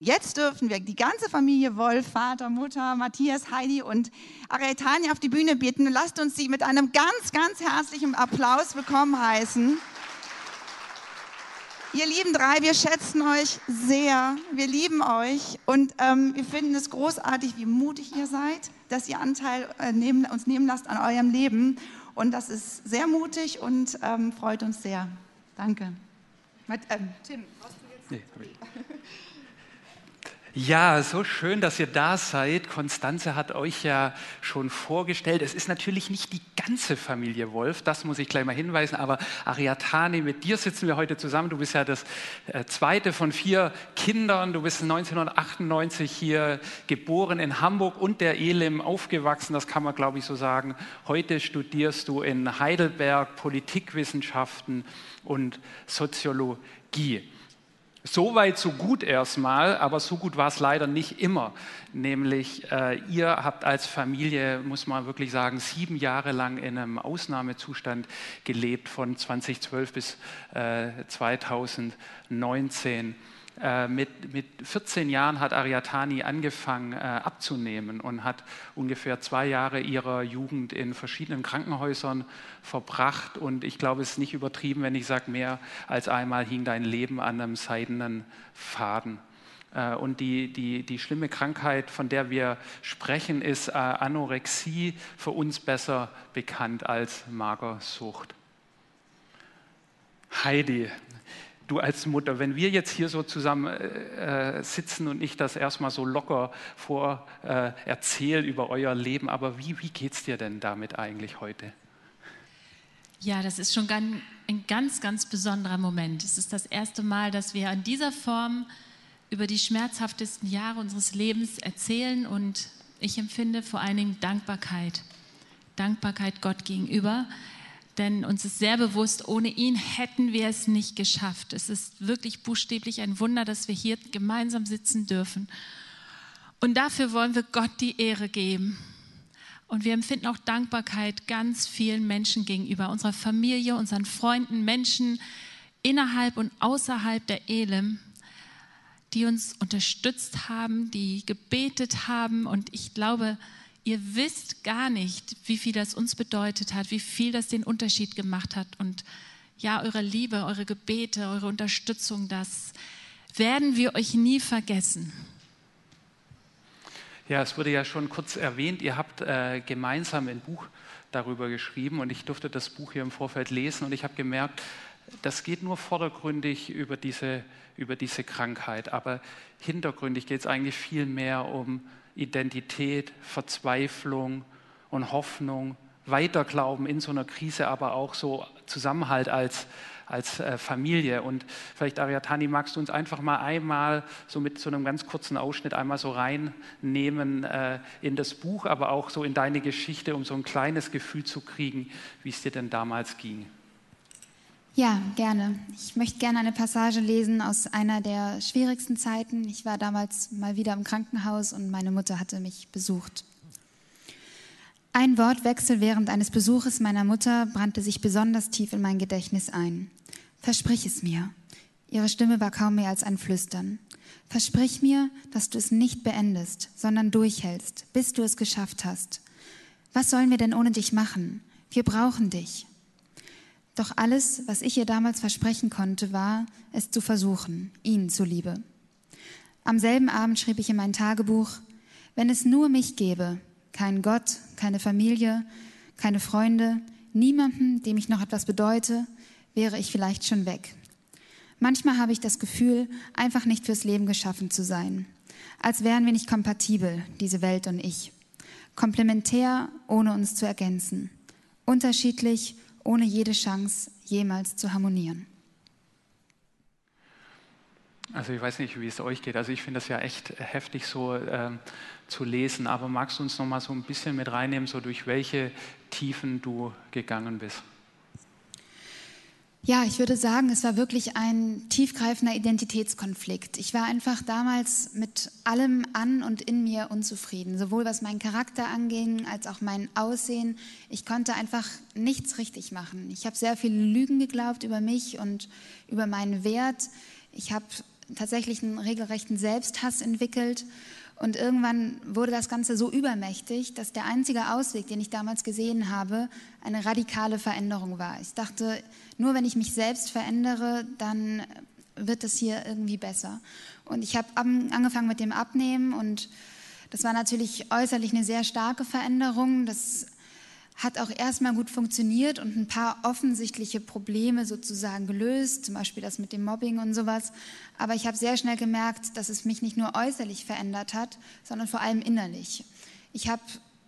Jetzt dürfen wir die ganze Familie Wolf, Vater, Mutter, Matthias, Heidi und Arietania auf die Bühne bitten. Lasst uns sie mit einem ganz, ganz herzlichen Applaus willkommen heißen. Ihr lieben drei, wir schätzen euch sehr. Wir lieben euch und ähm, wir finden es großartig, wie mutig ihr seid, dass ihr Anteil äh, nehmen, uns nehmen lasst an eurem Leben. Und das ist sehr mutig und ähm, freut uns sehr. Danke. Mit, ähm, Tim, brauchst du jetzt? Nee, ja, so schön, dass ihr da seid. Konstanze hat euch ja schon vorgestellt. Es ist natürlich nicht die ganze Familie Wolf, das muss ich gleich mal hinweisen, aber Ariatane, mit dir sitzen wir heute zusammen. Du bist ja das äh, zweite von vier Kindern. Du bist 1998 hier geboren in Hamburg und der Elim aufgewachsen, das kann man glaube ich so sagen. Heute studierst du in Heidelberg Politikwissenschaften und Soziologie. So weit, so gut erstmal, aber so gut war es leider nicht immer. Nämlich, äh, ihr habt als Familie, muss man wirklich sagen, sieben Jahre lang in einem Ausnahmezustand gelebt, von 2012 bis äh, 2019. Äh, mit, mit 14 Jahren hat Ariatani angefangen äh, abzunehmen und hat ungefähr zwei Jahre ihrer Jugend in verschiedenen Krankenhäusern verbracht. Und ich glaube, es ist nicht übertrieben, wenn ich sage, mehr als einmal hing dein Leben an einem seidenen Faden. Äh, und die, die, die schlimme Krankheit, von der wir sprechen, ist Anorexie, für uns besser bekannt als Magersucht. Heidi, du als Mutter, wenn wir jetzt hier so zusammen äh, sitzen und ich das erstmal so locker vor äh, erzähle über euer Leben, aber wie, wie geht es dir denn damit eigentlich heute? Ja, das ist schon ein ganz, ganz besonderer Moment. Es ist das erste Mal, dass wir in dieser Form über die schmerzhaftesten Jahre unseres Lebens erzählen und ich empfinde vor allen Dingen Dankbarkeit. Dankbarkeit Gott gegenüber, denn uns ist sehr bewusst, ohne ihn hätten wir es nicht geschafft. Es ist wirklich buchstäblich ein Wunder, dass wir hier gemeinsam sitzen dürfen. Und dafür wollen wir Gott die Ehre geben. Und wir empfinden auch Dankbarkeit ganz vielen Menschen gegenüber, unserer Familie, unseren Freunden, Menschen innerhalb und außerhalb der Elim, die uns unterstützt haben, die gebetet haben. Und ich glaube, ihr wisst gar nicht, wie viel das uns bedeutet hat, wie viel das den Unterschied gemacht hat. Und ja, eure Liebe, eure Gebete, eure Unterstützung, das werden wir euch nie vergessen. Ja, es wurde ja schon kurz erwähnt, ihr habt äh, gemeinsam ein Buch darüber geschrieben und ich durfte das Buch hier im Vorfeld lesen und ich habe gemerkt, das geht nur vordergründig über diese, über diese Krankheit, aber hintergründig geht es eigentlich viel mehr um Identität, Verzweiflung und Hoffnung, Weiterglauben in so einer Krise, aber auch so Zusammenhalt als, als äh, Familie. Und vielleicht, Ariatani, magst du uns einfach mal einmal so mit so einem ganz kurzen Ausschnitt einmal so reinnehmen äh, in das Buch, aber auch so in deine Geschichte, um so ein kleines Gefühl zu kriegen, wie es dir denn damals ging. Ja, gerne. Ich möchte gerne eine Passage lesen aus einer der schwierigsten Zeiten. Ich war damals mal wieder im Krankenhaus und meine Mutter hatte mich besucht. Ein Wortwechsel während eines Besuches meiner Mutter brannte sich besonders tief in mein Gedächtnis ein. Versprich es mir. Ihre Stimme war kaum mehr als ein Flüstern. Versprich mir, dass du es nicht beendest, sondern durchhältst, bis du es geschafft hast. Was sollen wir denn ohne dich machen? Wir brauchen dich. Doch alles, was ich ihr damals versprechen konnte, war, es zu versuchen, ihnen zuliebe. Am selben Abend schrieb ich in mein Tagebuch, wenn es nur mich gäbe, keinen Gott, keine Familie, keine Freunde, niemanden, dem ich noch etwas bedeute, wäre ich vielleicht schon weg. Manchmal habe ich das Gefühl, einfach nicht fürs Leben geschaffen zu sein. Als wären wir nicht kompatibel, diese Welt und ich. Komplementär, ohne uns zu ergänzen. Unterschiedlich, ohne jede Chance jemals zu harmonieren. Also ich weiß nicht, wie es euch geht. Also ich finde das ja echt heftig so äh, zu lesen. Aber magst du uns noch mal so ein bisschen mit reinnehmen, so durch welche Tiefen du gegangen bist? Ja, ich würde sagen, es war wirklich ein tiefgreifender Identitätskonflikt. Ich war einfach damals mit allem an und in mir unzufrieden, sowohl was meinen Charakter anging als auch mein Aussehen. Ich konnte einfach nichts richtig machen. Ich habe sehr viele Lügen geglaubt über mich und über meinen Wert. Ich habe tatsächlich einen regelrechten Selbsthass entwickelt. Und irgendwann wurde das Ganze so übermächtig, dass der einzige Ausweg, den ich damals gesehen habe, eine radikale Veränderung war. Ich dachte, nur wenn ich mich selbst verändere, dann wird es hier irgendwie besser. Und ich habe angefangen mit dem Abnehmen und das war natürlich äußerlich eine sehr starke Veränderung. Das hat auch erstmal gut funktioniert und ein paar offensichtliche Probleme sozusagen gelöst, zum Beispiel das mit dem Mobbing und sowas. Aber ich habe sehr schnell gemerkt, dass es mich nicht nur äußerlich verändert hat, sondern vor allem innerlich. Ich habe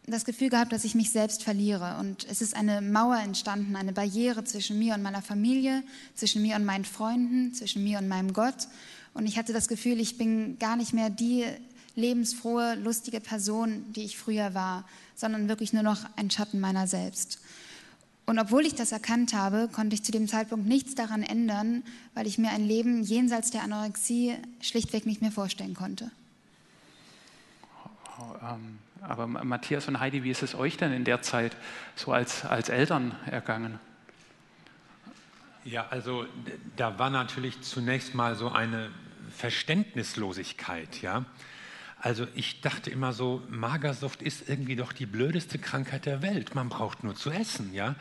das Gefühl gehabt, dass ich mich selbst verliere und es ist eine Mauer entstanden, eine Barriere zwischen mir und meiner Familie, zwischen mir und meinen Freunden, zwischen mir und meinem Gott. Und ich hatte das Gefühl, ich bin gar nicht mehr die lebensfrohe, lustige Person, die ich früher war, sondern wirklich nur noch ein Schatten meiner selbst. Und obwohl ich das erkannt habe, konnte ich zu dem Zeitpunkt nichts daran ändern, weil ich mir ein Leben jenseits der Anorexie schlichtweg nicht mehr vorstellen konnte. Ähm, aber Matthias und Heidi, wie ist es euch denn in der Zeit so als, als Eltern ergangen? Ja, also da war natürlich zunächst mal so eine Verständnislosigkeit, ja. Also ich dachte immer so, Magersucht ist irgendwie doch die blödeste Krankheit der Welt. Man braucht nur zu essen, ja.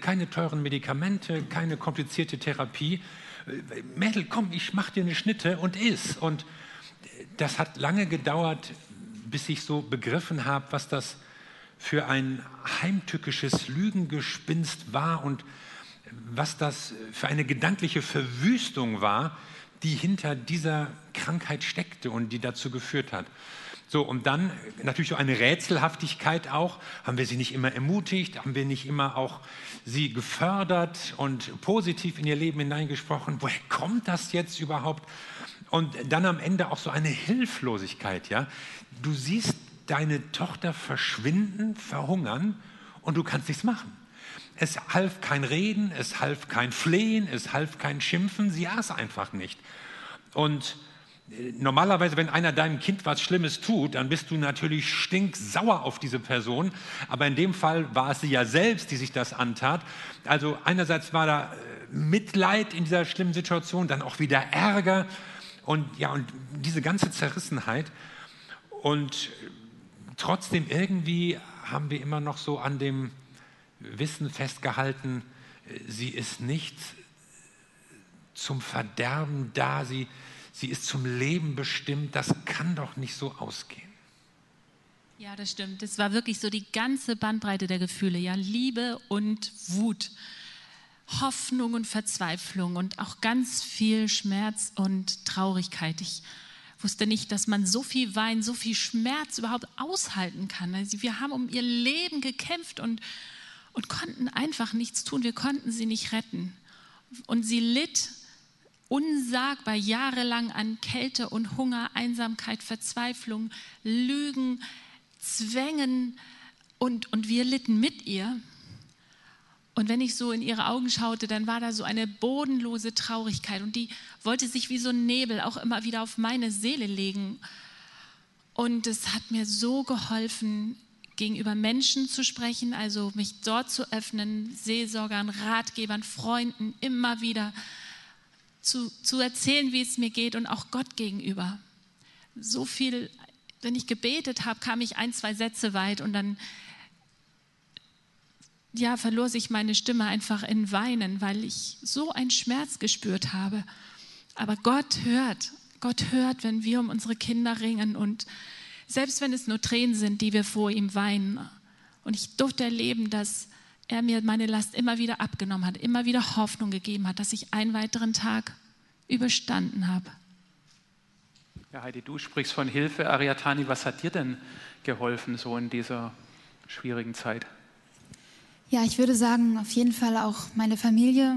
Keine teuren Medikamente, keine komplizierte Therapie. Mädel, komm, ich mach dir eine Schnitte und iss. Und das hat lange gedauert, bis ich so begriffen habe, was das für ein heimtückisches Lügengespinst war und was das für eine gedankliche Verwüstung war, die hinter dieser Krankheit steckte und die dazu geführt hat. So, und dann natürlich so eine Rätselhaftigkeit auch. Haben wir sie nicht immer ermutigt? Haben wir nicht immer auch sie gefördert und positiv in ihr Leben hineingesprochen? Woher kommt das jetzt überhaupt? Und dann am Ende auch so eine Hilflosigkeit, ja. Du siehst deine Tochter verschwinden, verhungern und du kannst nichts machen. Es half kein Reden, es half kein Flehen, es half kein Schimpfen, sie aß einfach nicht. Und äh, normalerweise, wenn einer deinem Kind was Schlimmes tut, dann bist du natürlich stinksauer auf diese Person. Aber in dem Fall war es sie ja selbst, die sich das antat. Also einerseits war da äh, Mitleid in dieser schlimmen Situation, dann auch wieder Ärger und ja, und diese ganze Zerrissenheit. Und trotzdem irgendwie haben wir immer noch so an dem Wissen festgehalten, sie ist nicht zum Verderben da, sie, sie ist zum Leben bestimmt. Das kann doch nicht so ausgehen. Ja, das stimmt. Es war wirklich so die ganze Bandbreite der Gefühle, ja, Liebe und Wut, Hoffnung und Verzweiflung und auch ganz viel Schmerz und Traurigkeit. Ich wusste nicht, dass man so viel Wein, so viel Schmerz überhaupt aushalten kann. Also wir haben um ihr Leben gekämpft und und konnten einfach nichts tun. Wir konnten sie nicht retten. Und sie litt unsagbar jahrelang an Kälte und Hunger, Einsamkeit, Verzweiflung, Lügen, Zwängen und, und wir litten mit ihr. Und wenn ich so in ihre Augen schaute, dann war da so eine bodenlose Traurigkeit und die wollte sich wie so ein Nebel auch immer wieder auf meine Seele legen. Und es hat mir so geholfen, gegenüber Menschen zu sprechen, also mich dort zu öffnen, Seelsorgern, Ratgebern, Freunden immer wieder zu, zu erzählen, wie es mir geht und auch Gott gegenüber. So viel, wenn ich gebetet habe, kam ich ein, zwei Sätze weit und dann ja, verlor sich meine Stimme einfach in Weinen, weil ich so einen Schmerz gespürt habe. Aber Gott hört, Gott hört, wenn wir um unsere Kinder ringen und selbst wenn es nur Tränen sind, die wir vor ihm weinen. Und ich durfte erleben, dass er mir meine Last immer wieder abgenommen hat, immer wieder Hoffnung gegeben hat, dass ich einen weiteren Tag überstanden habe. Ja, Heidi, du sprichst von Hilfe. Ariatani, was hat dir denn geholfen so in dieser schwierigen Zeit? Ja, ich würde sagen, auf jeden Fall auch meine Familie.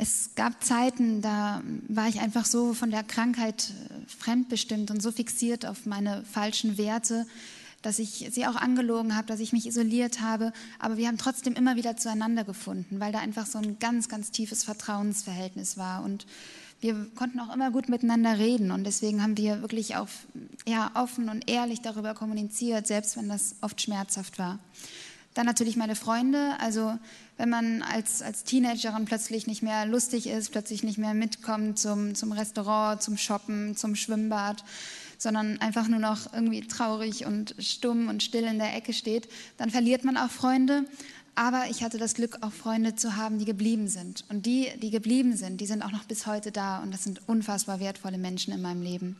Es gab Zeiten, da war ich einfach so von der Krankheit äh, fremdbestimmt und so fixiert auf meine falschen Werte, dass ich sie auch angelogen habe, dass ich mich isoliert habe. Aber wir haben trotzdem immer wieder zueinander gefunden, weil da einfach so ein ganz, ganz tiefes Vertrauensverhältnis war. Und wir konnten auch immer gut miteinander reden. Und deswegen haben wir wirklich auch ja, offen und ehrlich darüber kommuniziert, selbst wenn das oft schmerzhaft war. Dann natürlich meine Freunde. Also wenn man als, als Teenagerin plötzlich nicht mehr lustig ist, plötzlich nicht mehr mitkommt zum, zum Restaurant, zum Shoppen, zum Schwimmbad, sondern einfach nur noch irgendwie traurig und stumm und still in der Ecke steht, dann verliert man auch Freunde. Aber ich hatte das Glück, auch Freunde zu haben, die geblieben sind. Und die, die geblieben sind, die sind auch noch bis heute da. Und das sind unfassbar wertvolle Menschen in meinem Leben.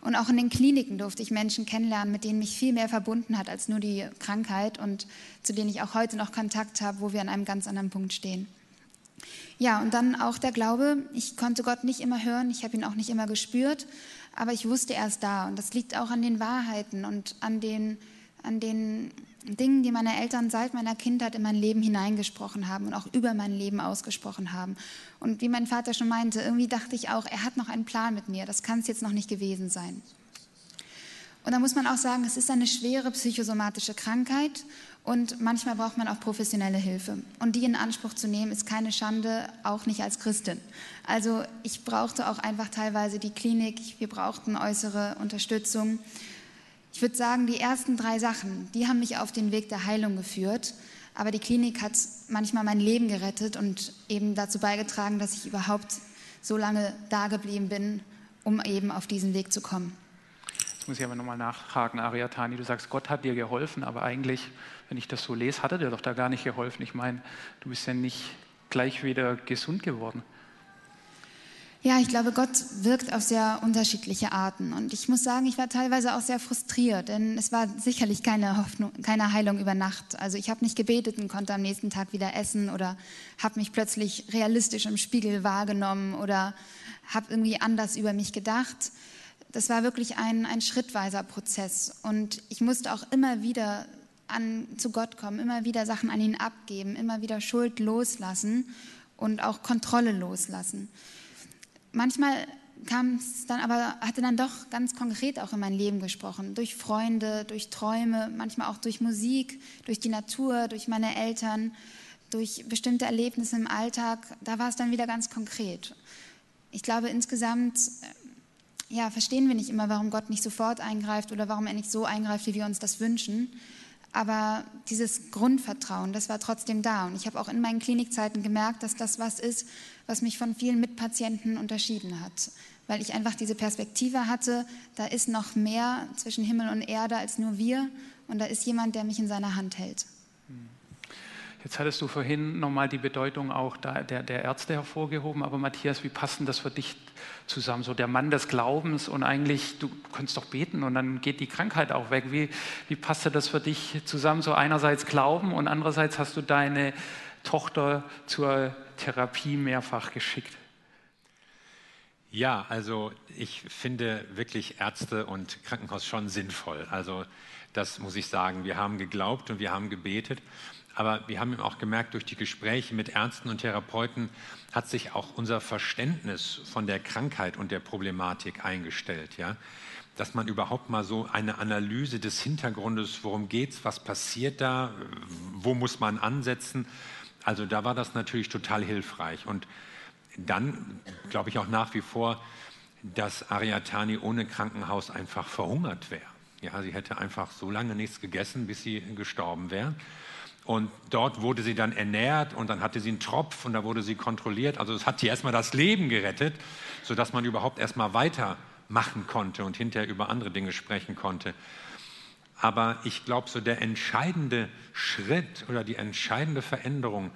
Und auch in den Kliniken durfte ich Menschen kennenlernen, mit denen mich viel mehr verbunden hat als nur die Krankheit und zu denen ich auch heute noch Kontakt habe, wo wir an einem ganz anderen Punkt stehen. Ja, und dann auch der Glaube. Ich konnte Gott nicht immer hören, ich habe ihn auch nicht immer gespürt, aber ich wusste, er ist da. Und das liegt auch an den Wahrheiten und an den, an den Dingen, die meine Eltern seit meiner Kindheit in mein Leben hineingesprochen haben und auch über mein Leben ausgesprochen haben. Und wie mein Vater schon meinte, irgendwie dachte ich auch, er hat noch einen Plan mit mir. Das kann es jetzt noch nicht gewesen sein. Und da muss man auch sagen, es ist eine schwere psychosomatische Krankheit und manchmal braucht man auch professionelle Hilfe. Und die in Anspruch zu nehmen, ist keine Schande, auch nicht als Christin. Also ich brauchte auch einfach teilweise die Klinik, wir brauchten äußere Unterstützung. Ich würde sagen, die ersten drei Sachen, die haben mich auf den Weg der Heilung geführt. Aber die Klinik hat manchmal mein Leben gerettet und eben dazu beigetragen, dass ich überhaupt so lange da geblieben bin, um eben auf diesen Weg zu kommen. Jetzt muss ich aber nochmal nachhaken, Ariatani. Du sagst, Gott hat dir geholfen, aber eigentlich, wenn ich das so lese, hat er dir doch da gar nicht geholfen. Ich meine, du bist ja nicht gleich wieder gesund geworden. Ja, ich glaube, Gott wirkt auf sehr unterschiedliche Arten. Und ich muss sagen, ich war teilweise auch sehr frustriert, denn es war sicherlich keine, Hoffnung, keine Heilung über Nacht. Also ich habe nicht gebetet und konnte am nächsten Tag wieder essen oder habe mich plötzlich realistisch im Spiegel wahrgenommen oder habe irgendwie anders über mich gedacht. Das war wirklich ein, ein schrittweiser Prozess. Und ich musste auch immer wieder an, zu Gott kommen, immer wieder Sachen an ihn abgeben, immer wieder Schuld loslassen und auch Kontrolle loslassen manchmal kam es dann aber, hatte dann doch ganz konkret auch in mein Leben gesprochen. Durch Freunde, durch Träume, manchmal auch durch Musik, durch die Natur, durch meine Eltern, durch bestimmte Erlebnisse im Alltag. Da war es dann wieder ganz konkret. Ich glaube, insgesamt äh, ja, verstehen wir nicht immer, warum Gott nicht sofort eingreift oder warum er nicht so eingreift, wie wir uns das wünschen. Aber dieses Grundvertrauen, das war trotzdem da. Und ich habe auch in meinen Klinikzeiten gemerkt, dass das was ist, was mich von vielen Mitpatienten unterschieden hat. Weil ich einfach diese Perspektive hatte, da ist noch mehr zwischen Himmel und Erde als nur wir. Und da ist jemand, der mich in seiner Hand hält. Jetzt hattest du vorhin nochmal die Bedeutung auch der, der Ärzte hervorgehoben, aber Matthias, wie passt denn das für dich zusammen? So der Mann des Glaubens und eigentlich, du kannst doch beten und dann geht die Krankheit auch weg. Wie, wie passte das für dich zusammen? So einerseits Glauben und andererseits hast du deine Tochter zur Therapie mehrfach geschickt. Ja, also ich finde wirklich Ärzte und Krankenhaus schon sinnvoll. Also das muss ich sagen. Wir haben geglaubt und wir haben gebetet. Aber wir haben auch gemerkt, durch die Gespräche mit Ärzten und Therapeuten hat sich auch unser Verständnis von der Krankheit und der Problematik eingestellt. Ja? Dass man überhaupt mal so eine Analyse des Hintergrundes, worum geht es, was passiert da, wo muss man ansetzen. Also da war das natürlich total hilfreich. Und dann glaube ich auch nach wie vor, dass Ariatani ohne Krankenhaus einfach verhungert wäre. Ja, sie hätte einfach so lange nichts gegessen, bis sie gestorben wäre. Und dort wurde sie dann ernährt und dann hatte sie einen Tropf und da wurde sie kontrolliert. Also es hat sie erstmal das Leben gerettet, sodass man überhaupt erstmal weitermachen konnte und hinterher über andere Dinge sprechen konnte. Aber ich glaube, so der entscheidende Schritt oder die entscheidende Veränderung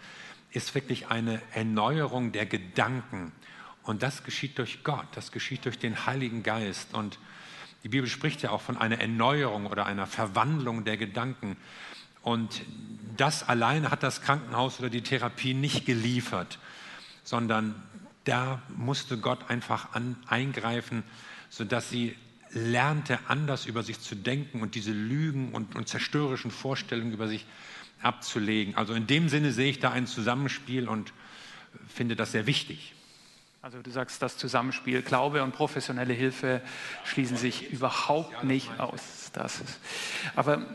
ist wirklich eine Erneuerung der Gedanken. Und das geschieht durch Gott, das geschieht durch den Heiligen Geist. Und die Bibel spricht ja auch von einer Erneuerung oder einer Verwandlung der Gedanken. Und das alleine hat das Krankenhaus oder die Therapie nicht geliefert, sondern da musste Gott einfach an, eingreifen, sodass sie lernte, anders über sich zu denken und diese Lügen und, und zerstörerischen Vorstellungen über sich abzulegen. Also in dem Sinne sehe ich da ein Zusammenspiel und finde das sehr wichtig. Also du sagst, das Zusammenspiel Glaube und professionelle Hilfe schließen sich überhaupt nicht aus. Das ist. Aber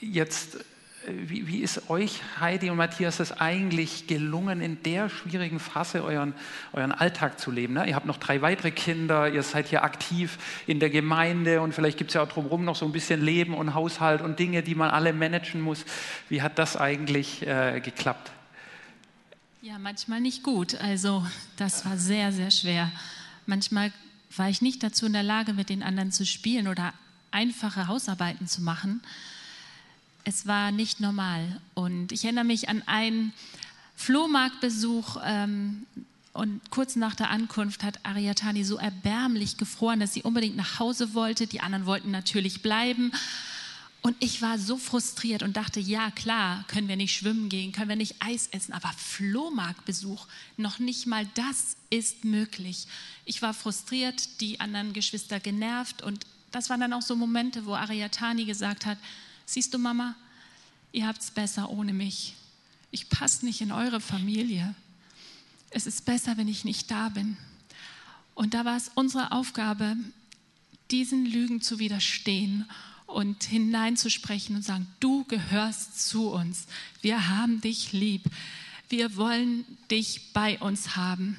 jetzt wie, wie, ist euch, Heidi und Matthias, es eigentlich gelungen, in der schwierigen Phase euren, euren Alltag zu leben? Ne? Ihr habt noch drei weitere Kinder, ihr seid hier aktiv in der Gemeinde und vielleicht gibt es ja auch drumherum noch so ein bisschen Leben und Haushalt und Dinge, die man alle managen muss. Wie hat das eigentlich äh, geklappt? Ja, manchmal nicht gut. Also das war sehr, sehr schwer. Manchmal war ich nicht dazu in der Lage, mit den anderen zu spielen oder einfache Hausarbeiten zu machen. Es war nicht normal. Und ich erinnere mich an einen Flohmarktbesuch ähm, und kurz nach der Ankunft hat Ariatani so erbärmlich gefroren, dass sie unbedingt nach Hause wollte. Die anderen wollten natürlich bleiben. Und ich war so frustriert und dachte, ja klar, können wir nicht schwimmen gehen, können wir nicht Eis essen, aber Flohmarktbesuch, noch nicht mal das ist möglich. Ich war frustriert, die anderen Geschwister genervt und das waren dann auch so Momente, wo Ariatani gesagt hat, siehst du Mama, ihr habt es besser ohne mich. Ich passe nicht in eure Familie. Es ist besser, wenn ich nicht da bin. Und da war es unsere Aufgabe, diesen Lügen zu widerstehen und hineinzusprechen und sagen, du gehörst zu uns. Wir haben dich lieb. Wir wollen dich bei uns haben.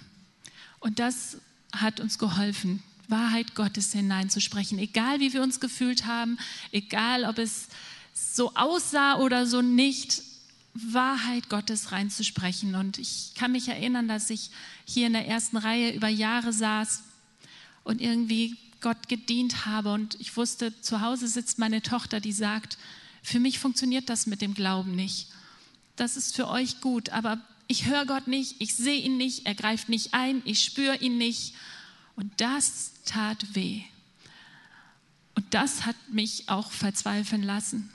Und das hat uns geholfen, Wahrheit Gottes hineinzusprechen, egal wie wir uns gefühlt haben, egal ob es so aussah oder so nicht, Wahrheit Gottes reinzusprechen. Und ich kann mich erinnern, dass ich hier in der ersten Reihe über Jahre saß und irgendwie Gott gedient habe. Und ich wusste, zu Hause sitzt meine Tochter, die sagt, für mich funktioniert das mit dem Glauben nicht. Das ist für euch gut, aber ich höre Gott nicht, ich sehe ihn nicht, er greift nicht ein, ich spüre ihn nicht. Und das tat weh. Und das hat mich auch verzweifeln lassen.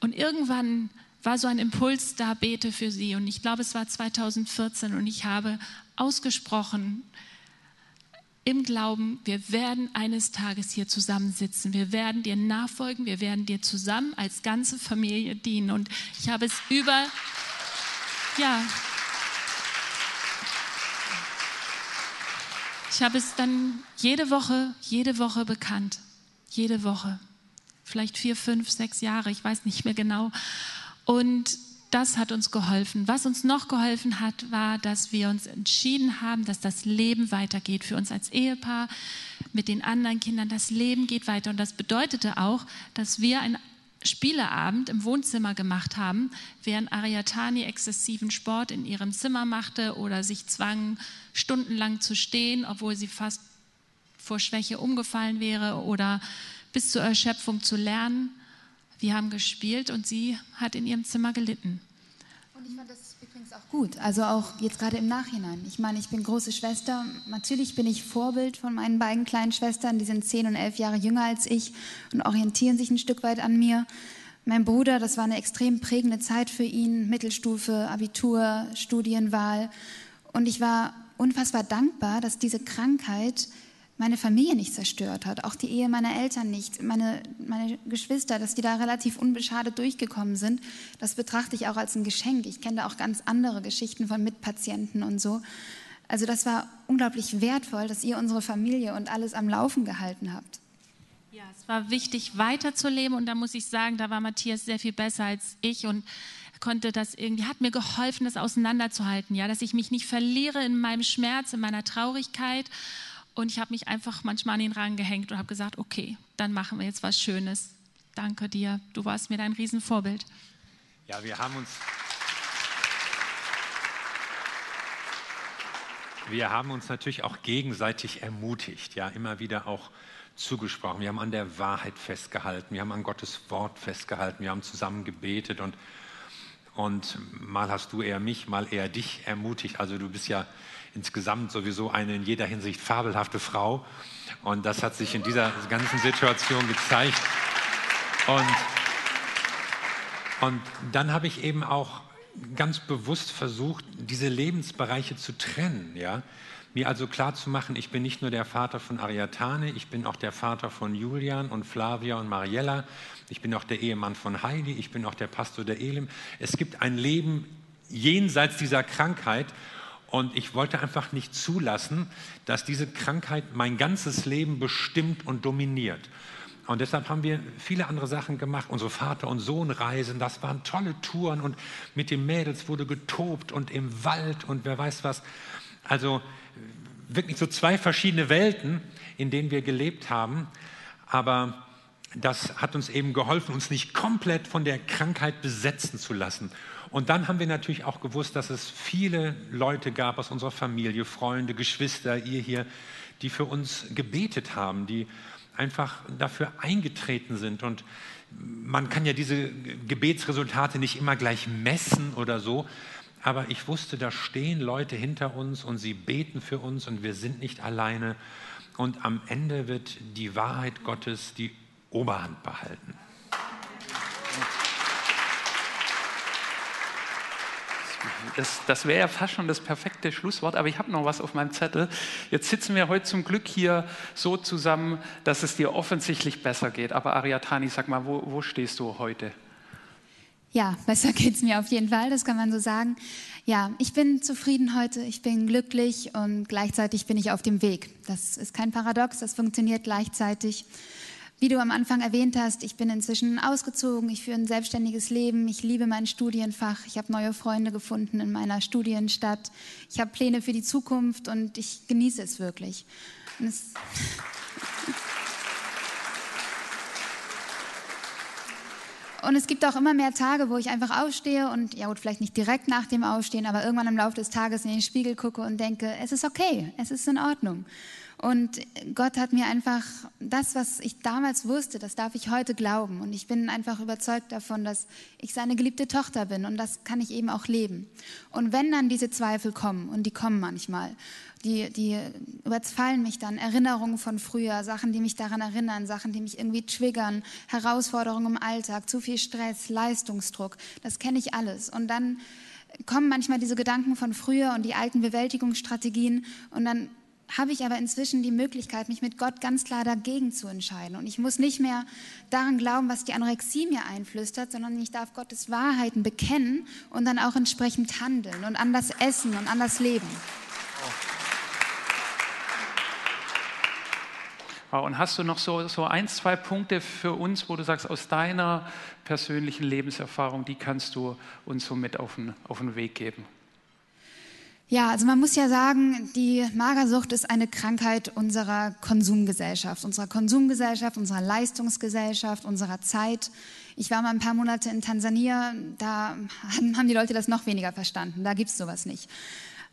Und irgendwann war so ein Impuls da, bete für sie. Und ich glaube, es war 2014 und ich habe ausgesprochen im Glauben, wir werden eines Tages hier zusammensitzen. Wir werden dir nachfolgen. Wir werden dir zusammen als ganze Familie dienen. Und ich habe es über, ja, ich habe es dann jede Woche, jede Woche bekannt. Jede Woche vielleicht vier, fünf, sechs Jahre, ich weiß nicht mehr genau. Und das hat uns geholfen. Was uns noch geholfen hat, war, dass wir uns entschieden haben, dass das Leben weitergeht für uns als Ehepaar, mit den anderen Kindern. Das Leben geht weiter. Und das bedeutete auch, dass wir einen Spieleabend im Wohnzimmer gemacht haben, während Ariatani exzessiven Sport in ihrem Zimmer machte oder sich zwang, stundenlang zu stehen, obwohl sie fast vor Schwäche umgefallen wäre oder bis zur Erschöpfung zu lernen. Wir haben gespielt und sie hat in ihrem Zimmer gelitten. Und ich fand das übrigens auch gut, also auch jetzt gerade im Nachhinein. Ich meine, ich bin große Schwester. Natürlich bin ich Vorbild von meinen beiden kleinen Schwestern. Die sind zehn und elf Jahre jünger als ich und orientieren sich ein Stück weit an mir. Mein Bruder, das war eine extrem prägende Zeit für ihn. Mittelstufe, Abitur, Studienwahl. Und ich war unfassbar dankbar, dass diese Krankheit meine Familie nicht zerstört hat, auch die Ehe meiner Eltern nicht, meine, meine Geschwister, dass die da relativ unbeschadet durchgekommen sind, das betrachte ich auch als ein Geschenk. Ich kenne da auch ganz andere Geschichten von Mitpatienten und so. Also das war unglaublich wertvoll, dass ihr unsere Familie und alles am Laufen gehalten habt. Ja, es war wichtig, weiterzuleben und da muss ich sagen, da war Matthias sehr viel besser als ich und konnte das irgendwie, hat mir geholfen, das auseinanderzuhalten, ja, dass ich mich nicht verliere in meinem Schmerz, in meiner Traurigkeit und ich habe mich einfach manchmal an den Rang gehängt und habe gesagt, okay, dann machen wir jetzt was Schönes. Danke dir, du warst mir dein Riesenvorbild. Ja, wir haben uns, wir haben uns natürlich auch gegenseitig ermutigt, ja, immer wieder auch zugesprochen. Wir haben an der Wahrheit festgehalten, wir haben an Gottes Wort festgehalten, wir haben zusammen gebetet und, und mal hast du eher mich, mal eher dich ermutigt. Also du bist ja insgesamt sowieso eine in jeder Hinsicht fabelhafte Frau. Und das hat sich in dieser ganzen Situation gezeigt. Und, und dann habe ich eben auch ganz bewusst versucht, diese Lebensbereiche zu trennen. Ja? Mir also klar zu machen, ich bin nicht nur der Vater von Ariatane, ich bin auch der Vater von Julian und Flavia und Mariella, ich bin auch der Ehemann von Heidi, ich bin auch der Pastor der Elim. Es gibt ein Leben jenseits dieser Krankheit und ich wollte einfach nicht zulassen, dass diese Krankheit mein ganzes Leben bestimmt und dominiert. Und deshalb haben wir viele andere Sachen gemacht. Unsere Vater- und Sohnreisen, das waren tolle Touren und mit den Mädels wurde getobt und im Wald und wer weiß was. Also wirklich so zwei verschiedene Welten, in denen wir gelebt haben. Aber das hat uns eben geholfen, uns nicht komplett von der Krankheit besetzen zu lassen. Und dann haben wir natürlich auch gewusst, dass es viele Leute gab aus unserer Familie, Freunde, Geschwister, ihr hier, die für uns gebetet haben, die einfach dafür eingetreten sind. Und man kann ja diese Gebetsresultate nicht immer gleich messen oder so, aber ich wusste, da stehen Leute hinter uns und sie beten für uns und wir sind nicht alleine. Und am Ende wird die Wahrheit Gottes die Oberhand behalten. Das, das wäre ja fast schon das perfekte Schlusswort, aber ich habe noch was auf meinem Zettel. Jetzt sitzen wir heute zum Glück hier so zusammen, dass es dir offensichtlich besser geht. Aber Ariatani, sag mal, wo, wo stehst du heute? Ja, besser geht es mir auf jeden Fall, das kann man so sagen. Ja, ich bin zufrieden heute, ich bin glücklich und gleichzeitig bin ich auf dem Weg. Das ist kein Paradox, das funktioniert gleichzeitig. Wie du am Anfang erwähnt hast, ich bin inzwischen ausgezogen, ich führe ein selbstständiges Leben, ich liebe mein Studienfach, ich habe neue Freunde gefunden in meiner Studienstadt, ich habe Pläne für die Zukunft und ich genieße es wirklich. Es und es gibt auch immer mehr Tage, wo ich einfach aufstehe und, ja gut, vielleicht nicht direkt nach dem Aufstehen, aber irgendwann im Laufe des Tages in den Spiegel gucke und denke, es ist okay, es ist in Ordnung. Und Gott hat mir einfach das, was ich damals wusste, das darf ich heute glauben. Und ich bin einfach überzeugt davon, dass ich seine geliebte Tochter bin. Und das kann ich eben auch leben. Und wenn dann diese Zweifel kommen, und die kommen manchmal, die, die überfallen mich dann, Erinnerungen von früher, Sachen, die mich daran erinnern, Sachen, die mich irgendwie triggern, Herausforderungen im Alltag, zu viel Stress, Leistungsdruck, das kenne ich alles. Und dann kommen manchmal diese Gedanken von früher und die alten Bewältigungsstrategien und dann habe ich aber inzwischen die Möglichkeit, mich mit Gott ganz klar dagegen zu entscheiden. Und ich muss nicht mehr daran glauben, was die Anorexie mir einflüstert, sondern ich darf Gottes Wahrheiten bekennen und dann auch entsprechend handeln und anders essen und anders leben. Und hast du noch so, so ein, zwei Punkte für uns, wo du sagst, aus deiner persönlichen Lebenserfahrung, die kannst du uns so mit auf den, auf den Weg geben? Ja, also man muss ja sagen, die Magersucht ist eine Krankheit unserer Konsumgesellschaft, unserer Konsumgesellschaft, unserer Leistungsgesellschaft, unserer Zeit. Ich war mal ein paar Monate in Tansania, da haben die Leute das noch weniger verstanden. Da gibt's sowas nicht.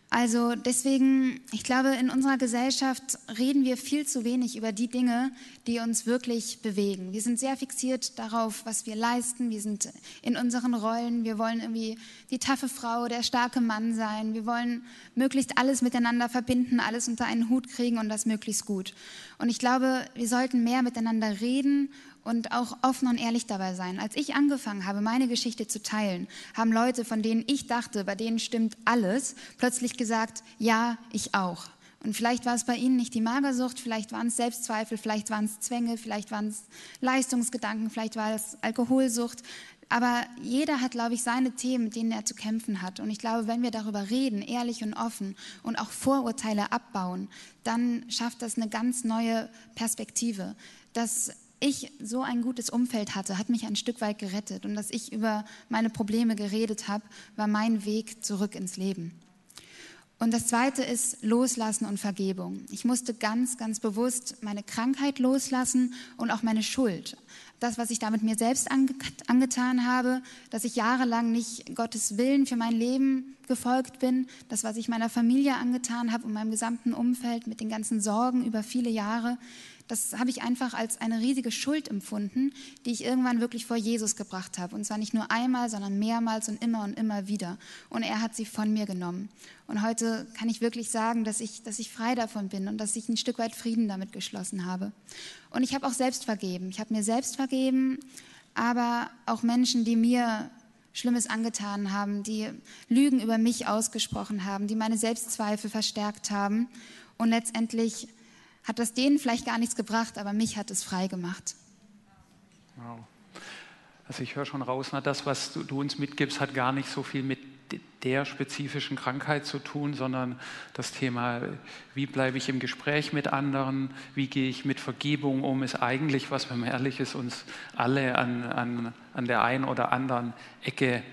Also deswegen, ich glaube, in unserer Gesellschaft reden wir viel zu wenig über die Dinge, die uns wirklich bewegen. Wir sind sehr fixiert darauf, was wir leisten. Wir sind in unseren Rollen. Wir wollen irgendwie die taffe Frau, der starke Mann sein. Wir wollen möglichst alles miteinander verbinden, alles unter einen Hut kriegen und das möglichst gut. Und ich glaube, wir sollten mehr miteinander reden und auch offen und ehrlich dabei sein. Als ich angefangen habe, meine Geschichte zu teilen, haben Leute, von denen ich dachte, bei denen stimmt alles, plötzlich gesagt, ja, ich auch. Und vielleicht war es bei Ihnen nicht die Magersucht, vielleicht waren es Selbstzweifel, vielleicht waren es Zwänge, vielleicht waren es Leistungsgedanken, vielleicht war es Alkoholsucht. Aber jeder hat, glaube ich, seine Themen, mit denen er zu kämpfen hat. Und ich glaube, wenn wir darüber reden, ehrlich und offen und auch Vorurteile abbauen, dann schafft das eine ganz neue Perspektive. Dass ich so ein gutes Umfeld hatte, hat mich ein Stück weit gerettet. Und dass ich über meine Probleme geredet habe, war mein Weg zurück ins Leben. Und das Zweite ist Loslassen und Vergebung. Ich musste ganz, ganz bewusst meine Krankheit loslassen und auch meine Schuld. Das, was ich damit mir selbst angetan habe, dass ich jahrelang nicht Gottes Willen für mein Leben gefolgt bin, das, was ich meiner Familie angetan habe und meinem gesamten Umfeld mit den ganzen Sorgen über viele Jahre, das habe ich einfach als eine riesige Schuld empfunden, die ich irgendwann wirklich vor Jesus gebracht habe. Und zwar nicht nur einmal, sondern mehrmals und immer und immer wieder. Und er hat sie von mir genommen. Und heute kann ich wirklich sagen, dass ich, dass ich frei davon bin und dass ich ein Stück weit Frieden damit geschlossen habe. Und ich habe auch selbst vergeben. Ich habe mir selbst vergeben, aber auch Menschen, die mir Schlimmes angetan haben, die Lügen über mich ausgesprochen haben, die meine Selbstzweifel verstärkt haben. Und letztendlich hat das denen vielleicht gar nichts gebracht, aber mich hat es frei gemacht. Wow. Also ich höre schon raus, na, das, was du, du, uns mitgibst, hat gar nicht so viel mit der spezifischen Krankheit zu tun, sondern das Thema, wie bleibe ich im Gespräch mit anderen, wie gehe ich mit Vergebung um, ist eigentlich, was, wenn man ehrlich ist, uns alle an, an, an der einen oder anderen Ecke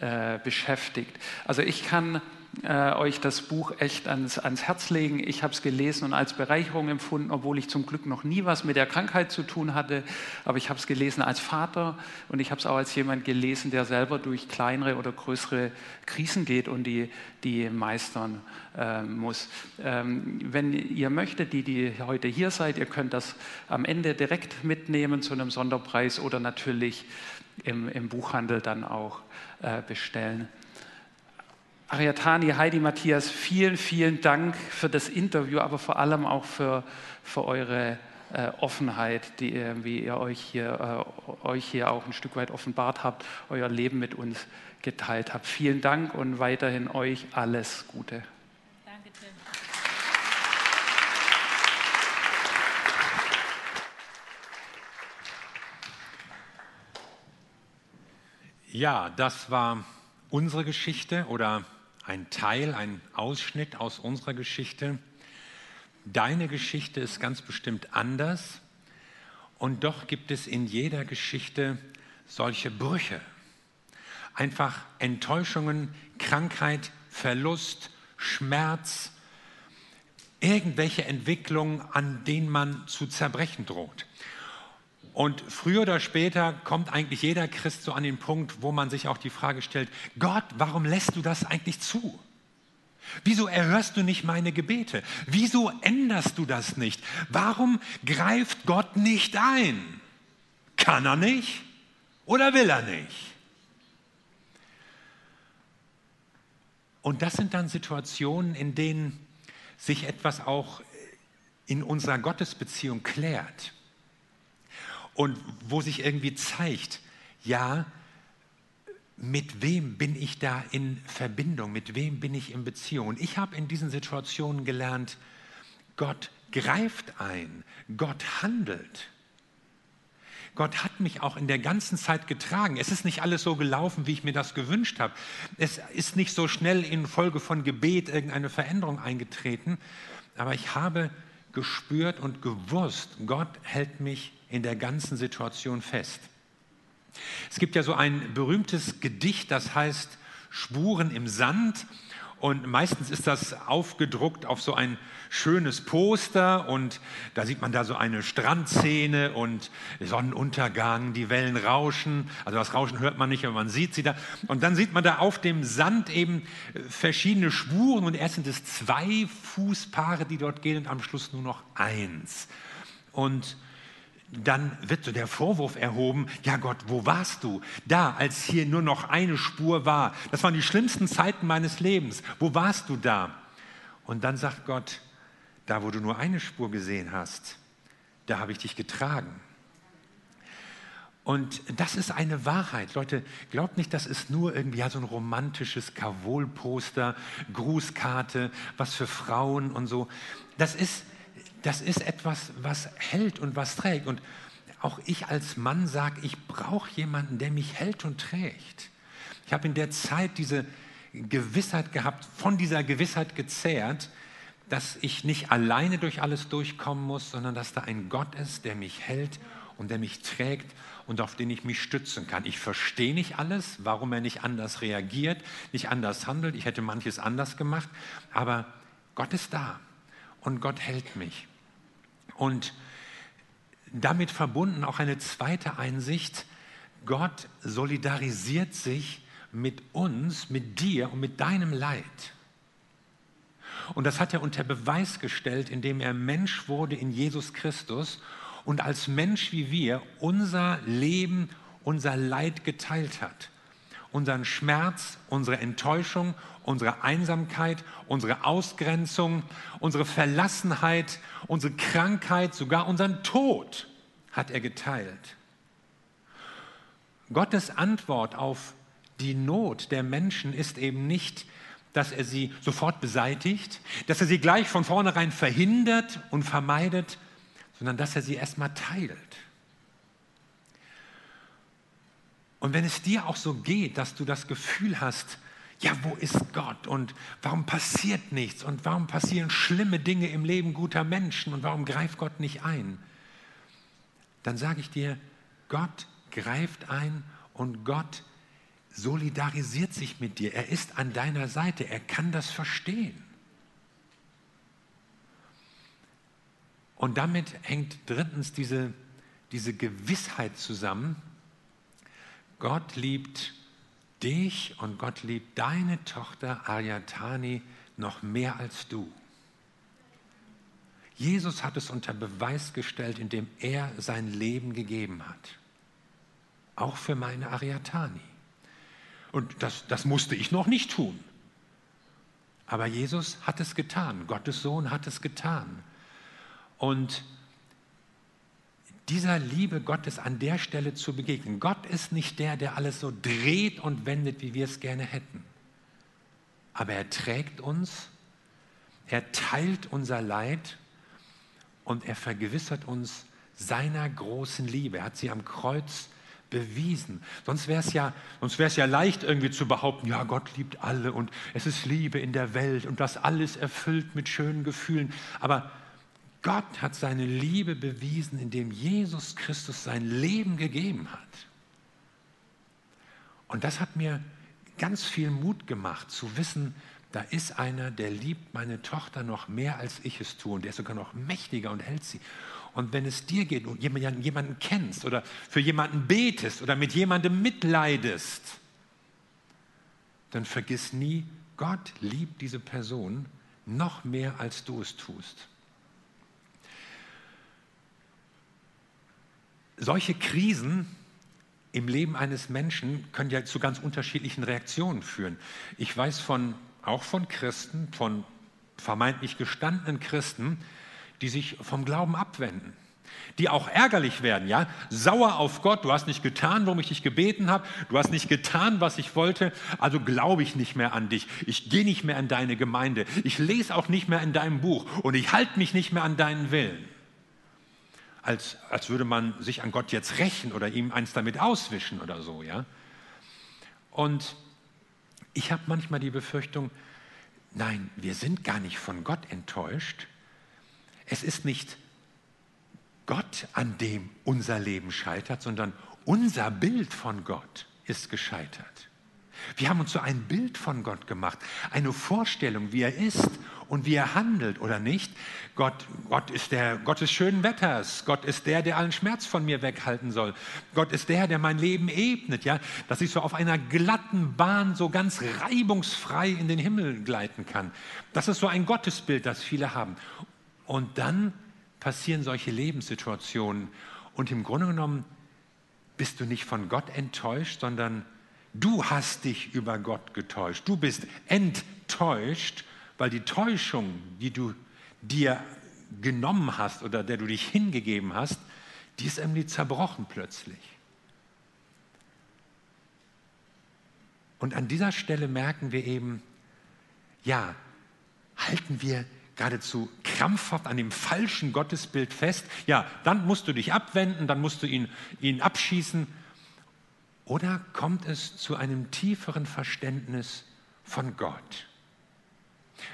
äh, beschäftigt. Also ich kann äh, euch das Buch echt ans, ans Herz legen. Ich habe es gelesen und als Bereicherung empfunden, obwohl ich zum Glück noch nie was mit der Krankheit zu tun hatte. Aber ich habe es gelesen als Vater und ich habe es auch als jemand gelesen, der selber durch kleinere oder größere Krisen geht und die, die meistern äh, muss. Ähm, wenn ihr möchtet, die, die heute hier seid, ihr könnt das am Ende direkt mitnehmen zu einem Sonderpreis oder natürlich im, im Buchhandel dann auch äh, bestellen. Ariatani, Heidi, Matthias, vielen, vielen Dank für das Interview, aber vor allem auch für, für eure äh, Offenheit, die, äh, wie ihr euch hier, äh, euch hier auch ein Stück weit offenbart habt, euer Leben mit uns geteilt habt. Vielen Dank und weiterhin euch alles Gute. Danke, Tim. Ja, das war unsere Geschichte oder ein Teil, ein Ausschnitt aus unserer Geschichte. Deine Geschichte ist ganz bestimmt anders und doch gibt es in jeder Geschichte solche Brüche. Einfach Enttäuschungen, Krankheit, Verlust, Schmerz, irgendwelche Entwicklungen, an denen man zu zerbrechen droht. Und früher oder später kommt eigentlich jeder Christ so an den Punkt, wo man sich auch die Frage stellt, Gott, warum lässt du das eigentlich zu? Wieso erhörst du nicht meine Gebete? Wieso änderst du das nicht? Warum greift Gott nicht ein? Kann er nicht oder will er nicht? Und das sind dann Situationen, in denen sich etwas auch in unserer Gottesbeziehung klärt und wo sich irgendwie zeigt, ja, mit wem bin ich da in Verbindung, mit wem bin ich in Beziehung. Und ich habe in diesen Situationen gelernt, Gott greift ein, Gott handelt. Gott hat mich auch in der ganzen Zeit getragen. Es ist nicht alles so gelaufen, wie ich mir das gewünscht habe. Es ist nicht so schnell in Folge von Gebet irgendeine Veränderung eingetreten. Aber ich habe gespürt und gewusst, Gott hält mich in der ganzen Situation fest. Es gibt ja so ein berühmtes Gedicht, das heißt Spuren im Sand. Und meistens ist das aufgedruckt auf so ein schönes Poster und da sieht man da so eine Strandszene und Sonnenuntergang, die Wellen rauschen. Also das Rauschen hört man nicht, aber man sieht sie da. Und dann sieht man da auf dem Sand eben verschiedene Spuren und erst sind es zwei Fußpaare, die dort gehen und am Schluss nur noch eins. Und dann wird so der Vorwurf erhoben, ja Gott, wo warst du? Da, als hier nur noch eine Spur war. Das waren die schlimmsten Zeiten meines Lebens. Wo warst du da? Und dann sagt Gott, da wo du nur eine Spur gesehen hast, da habe ich dich getragen. Und das ist eine Wahrheit. Leute, glaubt nicht, das ist nur irgendwie ja, so ein romantisches Kavol-Poster, Grußkarte, was für Frauen und so. Das ist, das ist etwas, was hält und was trägt. Und auch ich als Mann sage, ich brauche jemanden, der mich hält und trägt. Ich habe in der Zeit diese Gewissheit gehabt, von dieser Gewissheit gezehrt, dass ich nicht alleine durch alles durchkommen muss, sondern dass da ein Gott ist, der mich hält und der mich trägt und auf den ich mich stützen kann. Ich verstehe nicht alles, warum er nicht anders reagiert, nicht anders handelt. Ich hätte manches anders gemacht, aber Gott ist da und Gott hält mich. Und damit verbunden auch eine zweite Einsicht, Gott solidarisiert sich mit uns, mit dir und mit deinem Leid. Und das hat er unter Beweis gestellt, indem er Mensch wurde in Jesus Christus und als Mensch wie wir unser Leben, unser Leid geteilt hat. Unseren Schmerz, unsere Enttäuschung, unsere Einsamkeit, unsere Ausgrenzung, unsere Verlassenheit, unsere Krankheit, sogar unseren Tod hat er geteilt. Gottes Antwort auf die Not der Menschen ist eben nicht, dass er sie sofort beseitigt, dass er sie gleich von vornherein verhindert und vermeidet, sondern dass er sie erstmal teilt. Und wenn es dir auch so geht, dass du das Gefühl hast, ja, wo ist Gott und warum passiert nichts und warum passieren schlimme Dinge im Leben guter Menschen und warum greift Gott nicht ein? Dann sage ich dir, Gott greift ein und Gott solidarisiert sich mit dir. Er ist an deiner Seite, er kann das verstehen. Und damit hängt drittens diese, diese Gewissheit zusammen, Gott liebt dich und Gott liebt deine Tochter Aryatani noch mehr als du. Jesus hat es unter Beweis gestellt, indem er sein Leben gegeben hat. Auch für meine Aryatani. Und das, das musste ich noch nicht tun. Aber Jesus hat es getan. Gottes Sohn hat es getan. Und dieser Liebe Gottes an der Stelle zu begegnen. Gott ist nicht der, der alles so dreht und wendet, wie wir es gerne hätten. Aber er trägt uns, er teilt unser Leid und er vergewissert uns seiner großen Liebe. Er hat sie am Kreuz bewiesen. Sonst wäre es ja, ja leicht irgendwie zu behaupten, ja, Gott liebt alle und es ist Liebe in der Welt und das alles erfüllt mit schönen Gefühlen. Aber Gott hat seine Liebe bewiesen, indem Jesus Christus sein Leben gegeben hat. Und das hat mir ganz viel Mut gemacht, zu wissen, da ist einer, der liebt meine Tochter noch mehr, als ich es tue. Und der ist sogar noch mächtiger und hält sie. Und wenn es dir geht und jemanden, jemanden kennst oder für jemanden betest oder mit jemandem mitleidest, dann vergiss nie, Gott liebt diese Person noch mehr, als du es tust. Solche Krisen im Leben eines Menschen können ja zu ganz unterschiedlichen Reaktionen führen. Ich weiß von, auch von Christen, von vermeintlich gestandenen Christen, die sich vom Glauben abwenden, die auch ärgerlich werden, ja, sauer auf Gott, du hast nicht getan, worum ich dich gebeten habe, du hast nicht getan, was ich wollte, also glaube ich nicht mehr an dich, ich gehe nicht mehr in deine Gemeinde, ich lese auch nicht mehr in deinem Buch und ich halte mich nicht mehr an deinen Willen als, als würde man sich an Gott jetzt rächen oder ihm eins damit auswischen oder so. Ja? Und ich habe manchmal die Befürchtung, nein, wir sind gar nicht von Gott enttäuscht. Es ist nicht Gott, an dem unser Leben scheitert, sondern unser Bild von Gott ist gescheitert. Wir haben uns so ein Bild von Gott gemacht, eine Vorstellung, wie er ist und wie er handelt oder nicht. Gott, Gott ist der Gott des schönen Wetters. Gott ist der, der allen Schmerz von mir weghalten soll. Gott ist der, der mein Leben ebnet, ja, dass ich so auf einer glatten Bahn so ganz reibungsfrei in den Himmel gleiten kann. Das ist so ein Gottesbild, das viele haben. Und dann passieren solche Lebenssituationen und im Grunde genommen bist du nicht von Gott enttäuscht, sondern Du hast dich über Gott getäuscht. Du bist enttäuscht, weil die Täuschung, die du dir genommen hast oder der du dich hingegeben hast, die ist irgendwie zerbrochen plötzlich. Und an dieser Stelle merken wir eben, ja, halten wir geradezu krampfhaft an dem falschen Gottesbild fest, ja, dann musst du dich abwenden, dann musst du ihn, ihn abschießen oder kommt es zu einem tieferen Verständnis von Gott?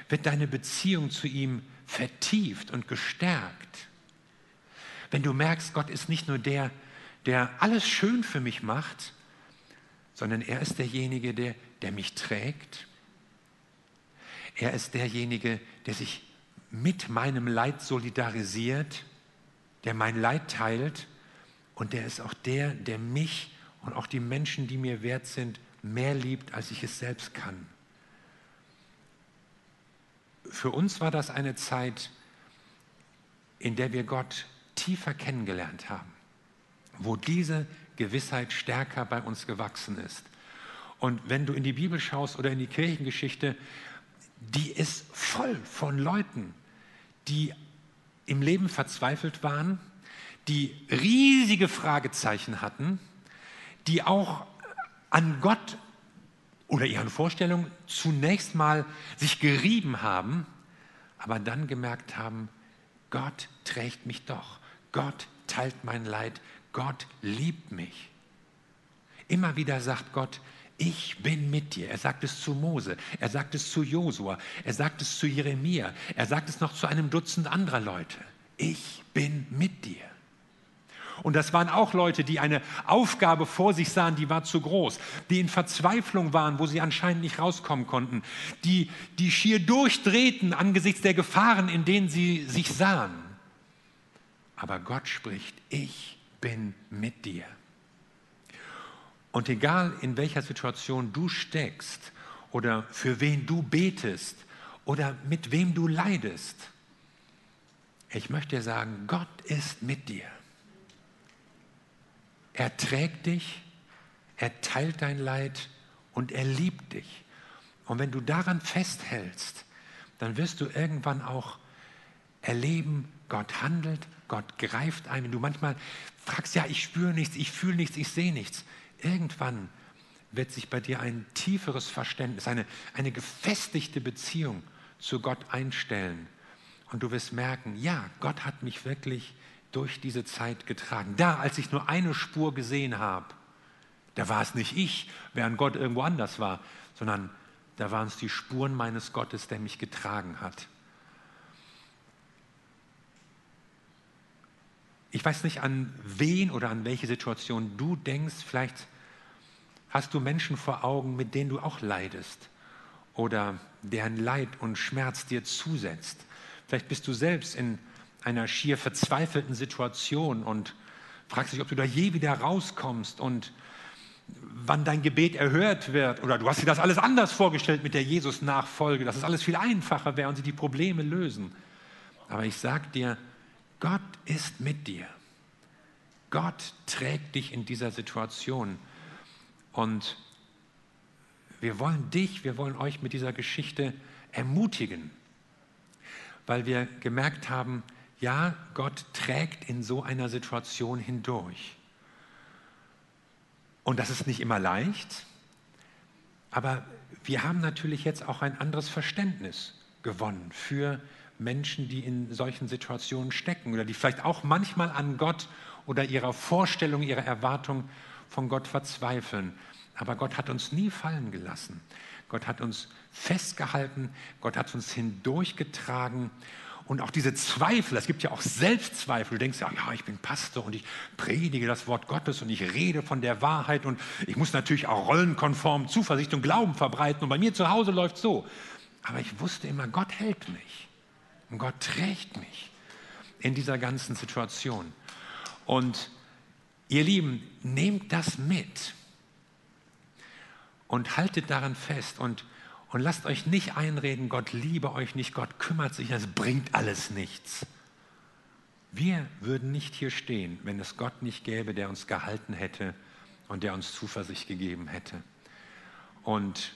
Wird deine Beziehung zu ihm vertieft und gestärkt? Wenn du merkst, Gott ist nicht nur der, der alles schön für mich macht, sondern er ist derjenige, der, der mich trägt. Er ist derjenige, der sich mit meinem Leid solidarisiert, der mein Leid teilt und der ist auch der, der mich und auch die Menschen, die mir wert sind, mehr liebt, als ich es selbst kann. Für uns war das eine Zeit, in der wir Gott tiefer kennengelernt haben, wo diese Gewissheit stärker bei uns gewachsen ist. Und wenn du in die Bibel schaust oder in die Kirchengeschichte, die ist voll von Leuten, die im Leben verzweifelt waren, die riesige Fragezeichen hatten, die auch an Gott oder ihren Vorstellungen zunächst mal sich gerieben haben, aber dann gemerkt haben, Gott trägt mich doch, Gott teilt mein Leid, Gott liebt mich. Immer wieder sagt Gott, Ich bin mit dir. Er sagt es zu Mose, er sagt es zu Josua, er sagt es zu Jeremia, er sagt es noch zu einem Dutzend anderer Leute. Ich bin mit dir. Und das waren auch Leute, die eine Aufgabe vor sich sahen, die war zu groß, die in Verzweiflung waren, wo sie anscheinend nicht rauskommen konnten, die, die schier durchdrehten angesichts der Gefahren, in denen sie sich sahen. Aber Gott spricht, ich bin mit dir. Und egal in welcher Situation du steckst oder für wen du betest oder mit wem du leidest, ich möchte dir sagen, Gott ist mit dir. Er trägt dich, er teilt dein Leid und er liebt dich. Und wenn du daran festhältst, dann wirst du irgendwann auch erleben, Gott handelt, Gott greift ein. Wenn du manchmal fragst, ja, ich spüre nichts, ich fühle nichts, ich sehe nichts, irgendwann wird sich bei dir ein tieferes Verständnis, eine, eine gefestigte Beziehung zu Gott einstellen. Und du wirst merken, ja, Gott hat mich wirklich durch diese Zeit getragen. Da, als ich nur eine Spur gesehen habe, da war es nicht ich, während Gott irgendwo anders war, sondern da waren es die Spuren meines Gottes, der mich getragen hat. Ich weiß nicht, an wen oder an welche Situation du denkst. Vielleicht hast du Menschen vor Augen, mit denen du auch leidest oder deren Leid und Schmerz dir zusetzt. Vielleicht bist du selbst in einer schier verzweifelten Situation und fragst dich, ob du da je wieder rauskommst und wann dein Gebet erhört wird. Oder du hast dir das alles anders vorgestellt mit der Jesus-Nachfolge, dass es alles viel einfacher wäre und sie die Probleme lösen. Aber ich sage dir, Gott ist mit dir. Gott trägt dich in dieser Situation. Und wir wollen dich, wir wollen euch mit dieser Geschichte ermutigen, weil wir gemerkt haben, ja, Gott trägt in so einer Situation hindurch. Und das ist nicht immer leicht, aber wir haben natürlich jetzt auch ein anderes Verständnis gewonnen für Menschen, die in solchen Situationen stecken oder die vielleicht auch manchmal an Gott oder ihrer Vorstellung, ihrer Erwartung von Gott verzweifeln. Aber Gott hat uns nie fallen gelassen. Gott hat uns festgehalten, Gott hat uns hindurchgetragen und auch diese Zweifel, es gibt ja auch Selbstzweifel. Du denkst ja, ja, ich bin Pastor und ich predige das Wort Gottes und ich rede von der Wahrheit und ich muss natürlich auch rollenkonform Zuversicht und Glauben verbreiten und bei mir zu Hause läuft so. Aber ich wusste immer, Gott hält mich und Gott trägt mich in dieser ganzen Situation. Und ihr Lieben, nehmt das mit und haltet daran fest und und lasst euch nicht einreden, Gott liebe euch nicht, Gott kümmert sich, es bringt alles nichts. Wir würden nicht hier stehen, wenn es Gott nicht gäbe, der uns gehalten hätte und der uns Zuversicht gegeben hätte. Und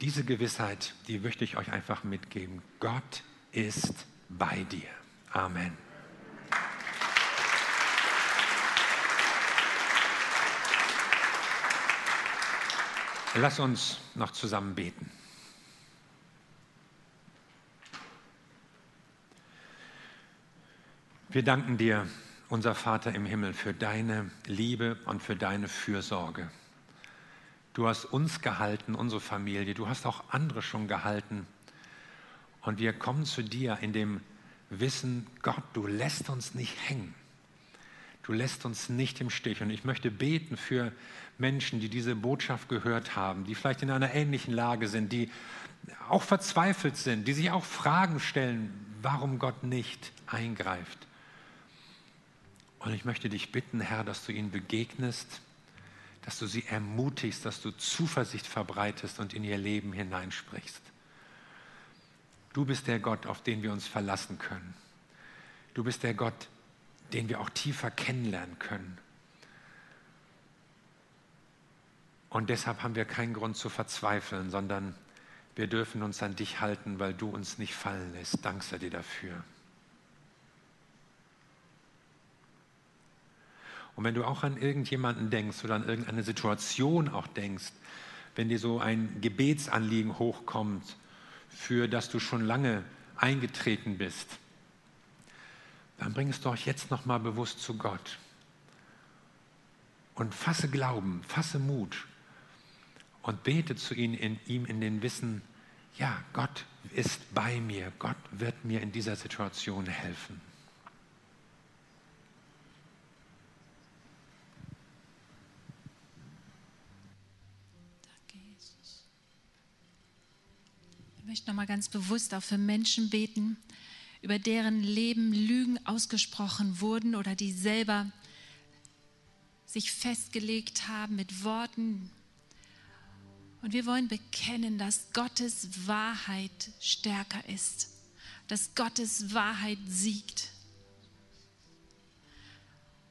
diese Gewissheit, die möchte ich euch einfach mitgeben. Gott ist bei dir. Amen. Lass uns noch zusammen beten. Wir danken dir, unser Vater im Himmel, für deine Liebe und für deine Fürsorge. Du hast uns gehalten, unsere Familie, du hast auch andere schon gehalten. Und wir kommen zu dir in dem Wissen, Gott, du lässt uns nicht hängen. Du lässt uns nicht im Stich. Und ich möchte beten für Menschen, die diese Botschaft gehört haben, die vielleicht in einer ähnlichen Lage sind, die auch verzweifelt sind, die sich auch Fragen stellen, warum Gott nicht eingreift. Und ich möchte dich bitten, Herr, dass du ihnen begegnest, dass du sie ermutigst, dass du Zuversicht verbreitest und in ihr Leben hineinsprichst. Du bist der Gott, auf den wir uns verlassen können. Du bist der Gott, den wir auch tiefer kennenlernen können. Und deshalb haben wir keinen Grund zu verzweifeln, sondern wir dürfen uns an dich halten, weil du uns nicht fallen lässt. Dank sei dir dafür. Und wenn du auch an irgendjemanden denkst oder an irgendeine Situation auch denkst, wenn dir so ein Gebetsanliegen hochkommt, für das du schon lange eingetreten bist, dann bring es doch jetzt nochmal bewusst zu Gott. Und fasse Glauben, fasse Mut und bete zu ihm in, ihm in den Wissen, ja, Gott ist bei mir, Gott wird mir in dieser Situation helfen. Danke, Jesus. Ich möchte nochmal ganz bewusst auch für Menschen beten, über deren Leben Lügen ausgesprochen wurden oder die selber sich festgelegt haben mit Worten. Und wir wollen bekennen, dass Gottes Wahrheit stärker ist, dass Gottes Wahrheit siegt.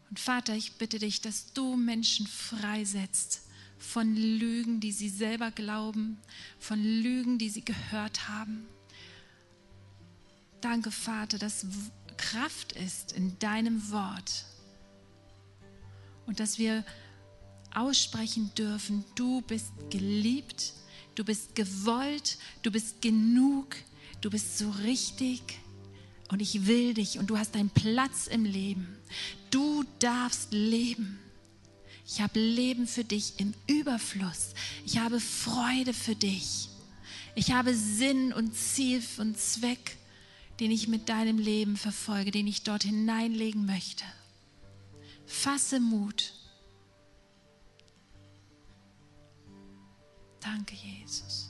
Und Vater, ich bitte dich, dass du Menschen freisetzt von Lügen, die sie selber glauben, von Lügen, die sie gehört haben. Danke, Vater, dass Kraft ist in deinem Wort und dass wir aussprechen dürfen, du bist geliebt, du bist gewollt, du bist genug, du bist so richtig und ich will dich und du hast einen Platz im Leben. Du darfst leben. Ich habe Leben für dich im Überfluss. Ich habe Freude für dich. Ich habe Sinn und Ziel und Zweck den ich mit deinem Leben verfolge, den ich dort hineinlegen möchte. Fasse Mut. Danke, Jesus.